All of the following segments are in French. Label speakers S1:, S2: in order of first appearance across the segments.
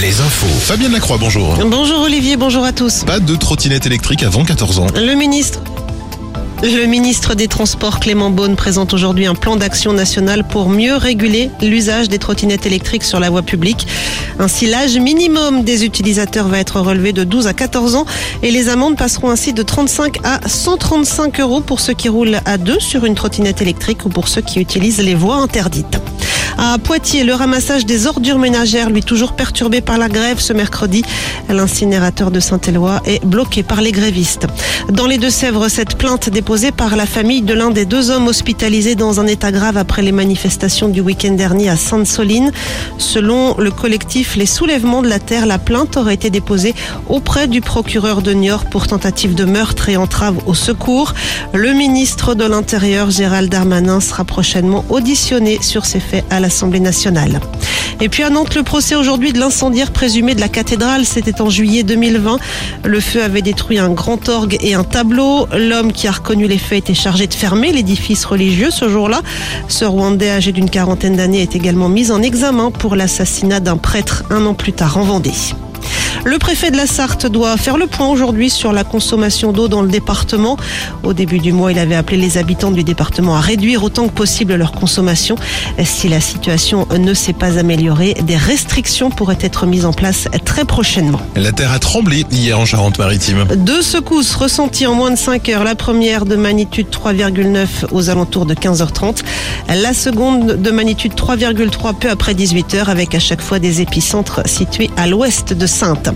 S1: les infos.
S2: Fabien Lacroix, bonjour.
S3: Bonjour Olivier, bonjour à tous.
S2: Pas de trottinette électrique avant 14 ans.
S3: Le ministre. Le ministre des Transports Clément Beaune présente aujourd'hui un plan d'action national pour mieux réguler l'usage des trottinettes électriques sur la voie publique. Ainsi, l'âge minimum des utilisateurs va être relevé de 12 à 14 ans et les amendes passeront ainsi de 35 à 135 euros pour ceux qui roulent à deux sur une trottinette électrique ou pour ceux qui utilisent les voies interdites. À Poitiers, le ramassage des ordures ménagères, lui toujours perturbé par la grève ce mercredi. L'incinérateur de Saint-Éloi est bloqué par les grévistes. Dans les Deux-Sèvres, cette plainte déposée par la famille de l'un des deux hommes hospitalisés dans un état grave après les manifestations du week-end dernier à Sainte-Soline. Selon le collectif Les Soulèvements de la Terre, la plainte aurait été déposée auprès du procureur de Niort pour tentative de meurtre et entrave au secours. Le ministre de l'Intérieur, Gérald Darmanin, sera prochainement auditionné sur ces faits à nationale. Et puis à Nantes, le procès aujourd'hui de l'incendiaire présumé de la cathédrale, c'était en juillet 2020. Le feu avait détruit un grand orgue et un tableau. L'homme qui a reconnu les faits était chargé de fermer l'édifice religieux ce jour-là. Ce Rwandais âgé d'une quarantaine d'années est également mis en examen pour l'assassinat d'un prêtre un an plus tard en Vendée. Le préfet de la Sarthe doit faire le point aujourd'hui sur la consommation d'eau dans le département. Au début du mois, il avait appelé les habitants du département à réduire autant que possible leur consommation. Si la situation ne s'est pas améliorée, des restrictions pourraient être mises en place très prochainement.
S2: La terre a tremblé hier en Charente-Maritime.
S3: Deux secousses ressenties en moins de 5 heures. La première de magnitude 3,9 aux alentours de 15h30. La seconde de magnitude 3,3 peu après 18h avec à chaque fois des épicentres situés à l'ouest de Sainte.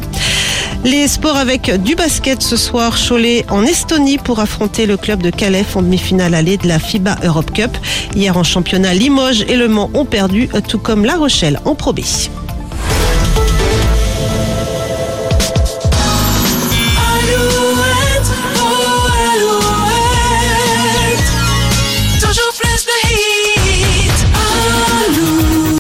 S3: Les sports avec du basket ce soir, Cholet en Estonie pour affronter le club de Calais en demi-finale allée de la FIBA Europe Cup. Hier en championnat, Limoges et Le Mans ont perdu, tout comme La Rochelle en Pro.